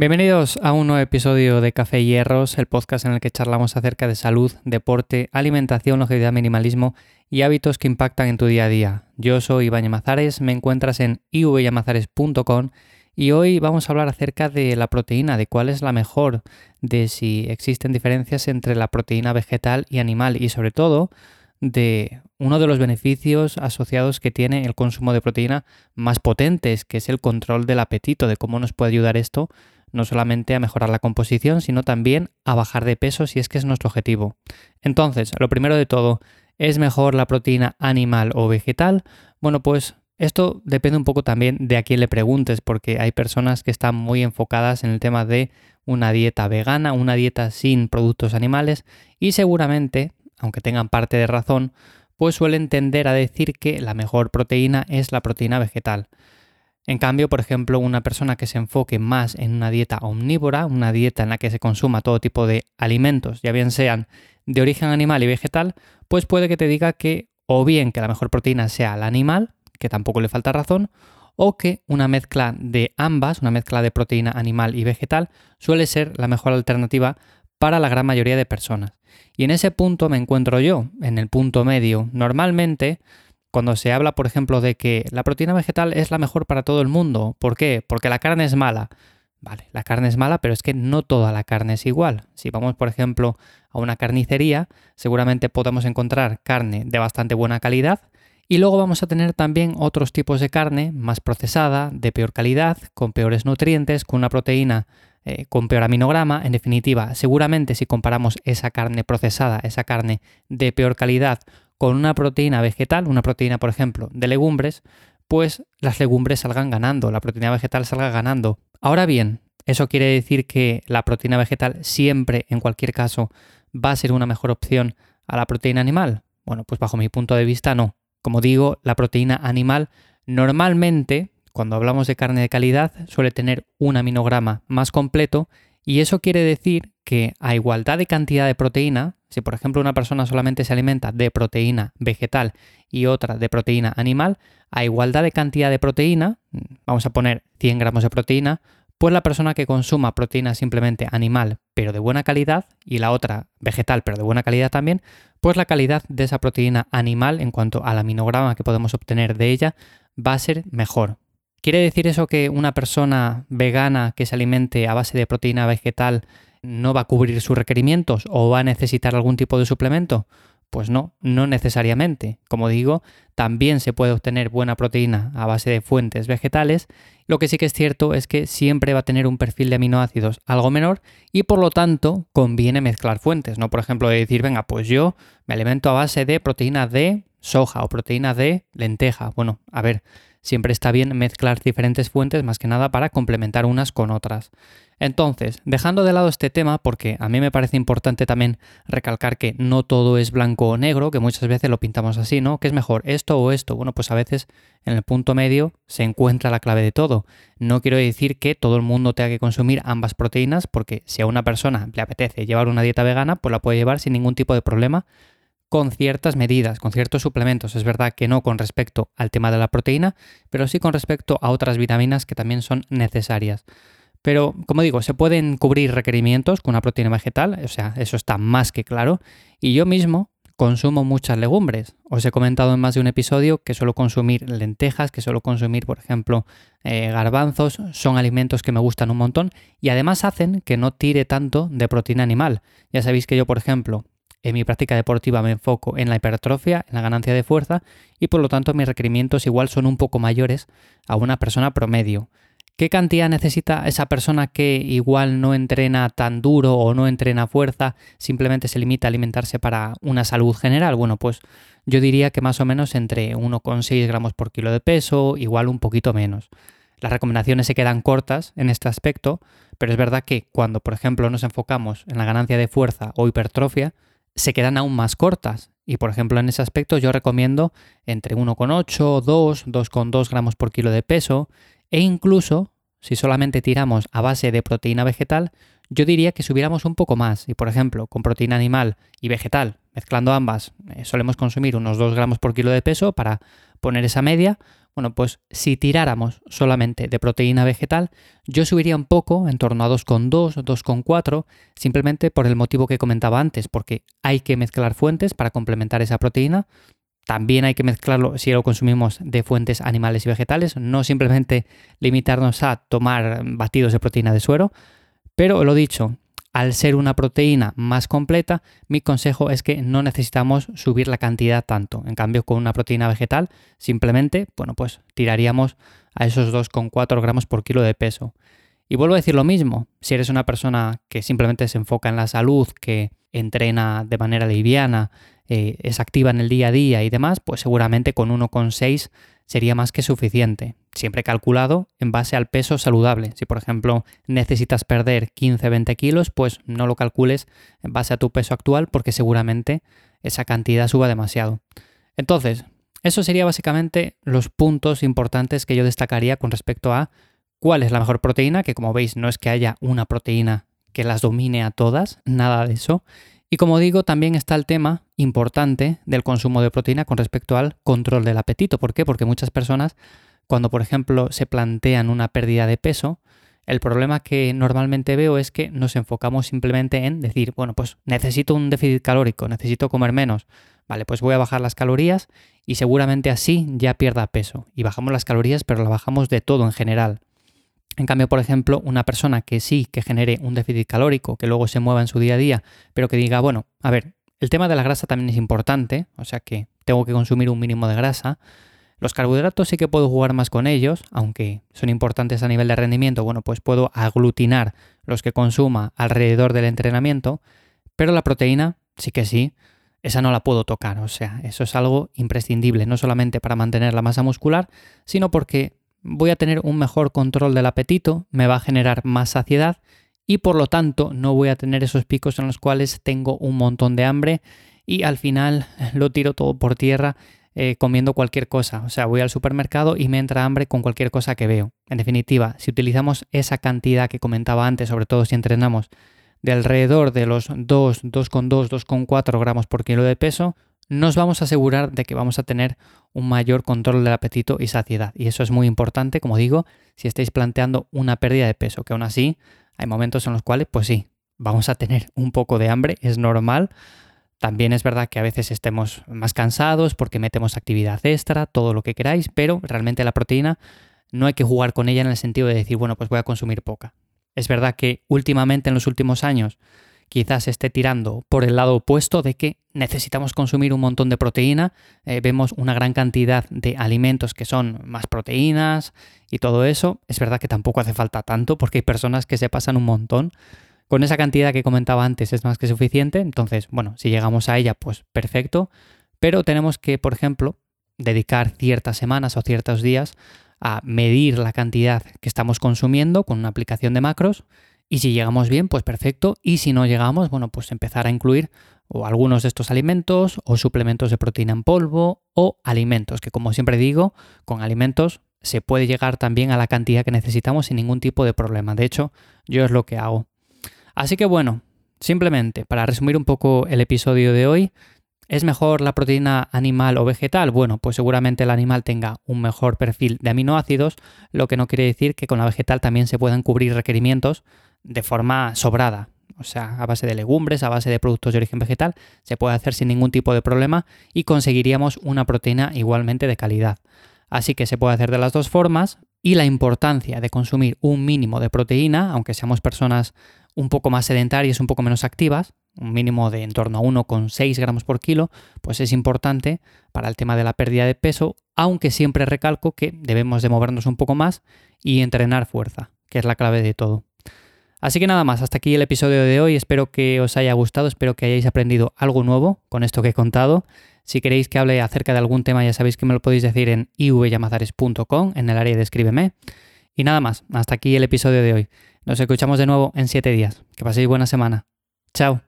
Bienvenidos a un nuevo episodio de Café y Hierros, el podcast en el que charlamos acerca de salud, deporte, alimentación, longevidad, minimalismo y hábitos que impactan en tu día a día. Yo soy Iván Yamazares, me encuentras en ivyamazares.com y hoy vamos a hablar acerca de la proteína, de cuál es la mejor, de si existen diferencias entre la proteína vegetal y animal y sobre todo de uno de los beneficios asociados que tiene el consumo de proteína más potentes, que es el control del apetito, de cómo nos puede ayudar esto no solamente a mejorar la composición, sino también a bajar de peso si es que es nuestro objetivo. Entonces, lo primero de todo, ¿es mejor la proteína animal o vegetal? Bueno, pues esto depende un poco también de a quién le preguntes, porque hay personas que están muy enfocadas en el tema de una dieta vegana, una dieta sin productos animales, y seguramente aunque tengan parte de razón, pues suelen tender a decir que la mejor proteína es la proteína vegetal. En cambio, por ejemplo, una persona que se enfoque más en una dieta omnívora, una dieta en la que se consuma todo tipo de alimentos, ya bien sean de origen animal y vegetal, pues puede que te diga que o bien que la mejor proteína sea la animal, que tampoco le falta razón, o que una mezcla de ambas, una mezcla de proteína animal y vegetal, suele ser la mejor alternativa para la gran mayoría de personas. Y en ese punto me encuentro yo, en el punto medio. Normalmente, cuando se habla, por ejemplo, de que la proteína vegetal es la mejor para todo el mundo, ¿por qué? Porque la carne es mala. Vale, la carne es mala, pero es que no toda la carne es igual. Si vamos, por ejemplo, a una carnicería, seguramente podemos encontrar carne de bastante buena calidad y luego vamos a tener también otros tipos de carne más procesada, de peor calidad, con peores nutrientes, con una proteína eh, con peor aminograma. En definitiva, seguramente si comparamos esa carne procesada, esa carne de peor calidad, con una proteína vegetal, una proteína, por ejemplo, de legumbres, pues las legumbres salgan ganando, la proteína vegetal salga ganando. Ahora bien, ¿eso quiere decir que la proteína vegetal siempre, en cualquier caso, va a ser una mejor opción a la proteína animal? Bueno, pues bajo mi punto de vista no. Como digo, la proteína animal normalmente cuando hablamos de carne de calidad, suele tener un aminograma más completo y eso quiere decir que a igualdad de cantidad de proteína, si por ejemplo una persona solamente se alimenta de proteína vegetal y otra de proteína animal, a igualdad de cantidad de proteína, vamos a poner 100 gramos de proteína, pues la persona que consuma proteína simplemente animal pero de buena calidad y la otra vegetal pero de buena calidad también, pues la calidad de esa proteína animal en cuanto al aminograma que podemos obtener de ella va a ser mejor. ¿Quiere decir eso que una persona vegana que se alimente a base de proteína vegetal no va a cubrir sus requerimientos o va a necesitar algún tipo de suplemento? Pues no, no necesariamente. Como digo, también se puede obtener buena proteína a base de fuentes vegetales. Lo que sí que es cierto es que siempre va a tener un perfil de aminoácidos algo menor y por lo tanto conviene mezclar fuentes, ¿no? Por ejemplo, de decir, venga, pues yo me alimento a base de proteína de soja o proteína de lenteja. Bueno, a ver, siempre está bien mezclar diferentes fuentes más que nada para complementar unas con otras. Entonces, dejando de lado este tema, porque a mí me parece importante también recalcar que no todo es blanco o negro, que muchas veces lo pintamos así, ¿no? ¿Qué es mejor, esto o esto? Bueno, pues a veces en el punto medio se encuentra la clave de todo. No quiero decir que todo el mundo tenga que consumir ambas proteínas, porque si a una persona le apetece llevar una dieta vegana, pues la puede llevar sin ningún tipo de problema con ciertas medidas, con ciertos suplementos. Es verdad que no con respecto al tema de la proteína, pero sí con respecto a otras vitaminas que también son necesarias. Pero, como digo, se pueden cubrir requerimientos con una proteína vegetal, o sea, eso está más que claro. Y yo mismo consumo muchas legumbres. Os he comentado en más de un episodio que suelo consumir lentejas, que suelo consumir, por ejemplo, eh, garbanzos. Son alimentos que me gustan un montón y además hacen que no tire tanto de proteína animal. Ya sabéis que yo, por ejemplo, en mi práctica deportiva me enfoco en la hipertrofia, en la ganancia de fuerza y por lo tanto mis requerimientos igual son un poco mayores a una persona promedio. ¿Qué cantidad necesita esa persona que igual no entrena tan duro o no entrena fuerza, simplemente se limita a alimentarse para una salud general? Bueno, pues yo diría que más o menos entre 1,6 gramos por kilo de peso, igual un poquito menos. Las recomendaciones se quedan cortas en este aspecto, pero es verdad que cuando, por ejemplo, nos enfocamos en la ganancia de fuerza o hipertrofia, se quedan aún más cortas. Y por ejemplo, en ese aspecto yo recomiendo entre 1,8, 2, 2,2 gramos por kilo de peso e incluso si solamente tiramos a base de proteína vegetal, yo diría que subiéramos un poco más. Y por ejemplo, con proteína animal y vegetal, mezclando ambas, eh, solemos consumir unos 2 gramos por kilo de peso para poner esa media. Bueno, pues si tiráramos solamente de proteína vegetal, yo subiría un poco, en torno a 2,2, 2,4, simplemente por el motivo que comentaba antes, porque hay que mezclar fuentes para complementar esa proteína. También hay que mezclarlo si lo consumimos de fuentes animales y vegetales, no simplemente limitarnos a tomar batidos de proteína de suero. Pero lo dicho, al ser una proteína más completa, mi consejo es que no necesitamos subir la cantidad tanto. En cambio, con una proteína vegetal, simplemente, bueno, pues tiraríamos a esos 2,4 gramos por kilo de peso. Y vuelvo a decir lo mismo, si eres una persona que simplemente se enfoca en la salud, que entrena de manera liviana, eh, es activa en el día a día y demás, pues seguramente con 1,6 sería más que suficiente, siempre calculado en base al peso saludable. Si por ejemplo necesitas perder 15-20 kilos, pues no lo calcules en base a tu peso actual porque seguramente esa cantidad suba demasiado. Entonces, eso sería básicamente los puntos importantes que yo destacaría con respecto a cuál es la mejor proteína, que como veis no es que haya una proteína que las domine a todas, nada de eso. Y como digo, también está el tema importante del consumo de proteína con respecto al control del apetito. ¿Por qué? Porque muchas personas, cuando por ejemplo se plantean una pérdida de peso, el problema que normalmente veo es que nos enfocamos simplemente en decir, bueno, pues necesito un déficit calórico, necesito comer menos. Vale, pues voy a bajar las calorías y seguramente así ya pierda peso. Y bajamos las calorías, pero la bajamos de todo en general. En cambio, por ejemplo, una persona que sí, que genere un déficit calórico, que luego se mueva en su día a día, pero que diga, bueno, a ver, el tema de la grasa también es importante, o sea que tengo que consumir un mínimo de grasa. Los carbohidratos sí que puedo jugar más con ellos, aunque son importantes a nivel de rendimiento, bueno, pues puedo aglutinar los que consuma alrededor del entrenamiento, pero la proteína sí que sí, esa no la puedo tocar, o sea, eso es algo imprescindible, no solamente para mantener la masa muscular, sino porque voy a tener un mejor control del apetito, me va a generar más saciedad y por lo tanto no voy a tener esos picos en los cuales tengo un montón de hambre y al final lo tiro todo por tierra eh, comiendo cualquier cosa. O sea, voy al supermercado y me entra hambre con cualquier cosa que veo. En definitiva, si utilizamos esa cantidad que comentaba antes, sobre todo si entrenamos de alrededor de los 2, 2,2, 2,4 gramos por kilo de peso, nos vamos a asegurar de que vamos a tener un mayor control del apetito y saciedad. Y eso es muy importante, como digo, si estáis planteando una pérdida de peso, que aún así hay momentos en los cuales, pues sí, vamos a tener un poco de hambre, es normal. También es verdad que a veces estemos más cansados porque metemos actividad extra, todo lo que queráis, pero realmente la proteína no hay que jugar con ella en el sentido de decir, bueno, pues voy a consumir poca. Es verdad que últimamente en los últimos años quizás esté tirando por el lado opuesto de que necesitamos consumir un montón de proteína, eh, vemos una gran cantidad de alimentos que son más proteínas y todo eso. Es verdad que tampoco hace falta tanto porque hay personas que se pasan un montón. Con esa cantidad que comentaba antes es más que suficiente, entonces, bueno, si llegamos a ella, pues perfecto, pero tenemos que, por ejemplo, dedicar ciertas semanas o ciertos días a medir la cantidad que estamos consumiendo con una aplicación de macros y si llegamos bien, pues perfecto. Y si no llegamos, bueno, pues empezar a incluir algunos de estos alimentos o suplementos de proteína en polvo o alimentos, que como siempre digo, con alimentos se puede llegar también a la cantidad que necesitamos sin ningún tipo de problema. De hecho, yo es lo que hago. Así que bueno, simplemente para resumir un poco el episodio de hoy, ¿Es mejor la proteína animal o vegetal? Bueno, pues seguramente el animal tenga un mejor perfil de aminoácidos, lo que no quiere decir que con la vegetal también se puedan cubrir requerimientos de forma sobrada. O sea, a base de legumbres, a base de productos de origen vegetal, se puede hacer sin ningún tipo de problema y conseguiríamos una proteína igualmente de calidad. Así que se puede hacer de las dos formas y la importancia de consumir un mínimo de proteína, aunque seamos personas un poco más sedentarias, un poco menos activas, un mínimo de en torno a 1,6 gramos por kilo, pues es importante para el tema de la pérdida de peso, aunque siempre recalco que debemos de movernos un poco más y entrenar fuerza, que es la clave de todo. Así que nada más, hasta aquí el episodio de hoy, espero que os haya gustado, espero que hayáis aprendido algo nuevo con esto que he contado. Si queréis que hable acerca de algún tema ya sabéis que me lo podéis decir en ivyamazares.com en el área de escríbeme. Y nada más, hasta aquí el episodio de hoy. Nos escuchamos de nuevo en 7 días. Que paséis buena semana. Chao.